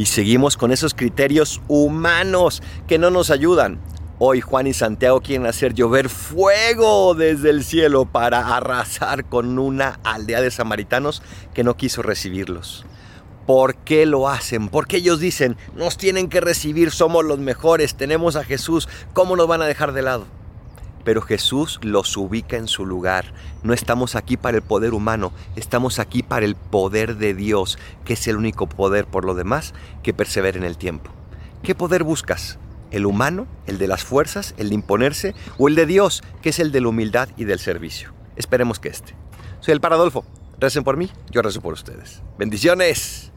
Y seguimos con esos criterios humanos que no nos ayudan. Hoy Juan y Santiago quieren hacer llover fuego desde el cielo para arrasar con una aldea de samaritanos que no quiso recibirlos. ¿Por qué lo hacen? Porque ellos dicen, nos tienen que recibir, somos los mejores, tenemos a Jesús, ¿cómo nos van a dejar de lado? Pero Jesús los ubica en su lugar. No estamos aquí para el poder humano, estamos aquí para el poder de Dios, que es el único poder por lo demás que persevera en el tiempo. ¿Qué poder buscas? ¿El humano, el de las fuerzas, el de imponerse, o el de Dios, que es el de la humildad y del servicio? Esperemos que este. Soy el Paradolfo. Recen por mí, yo rezo por ustedes. Bendiciones.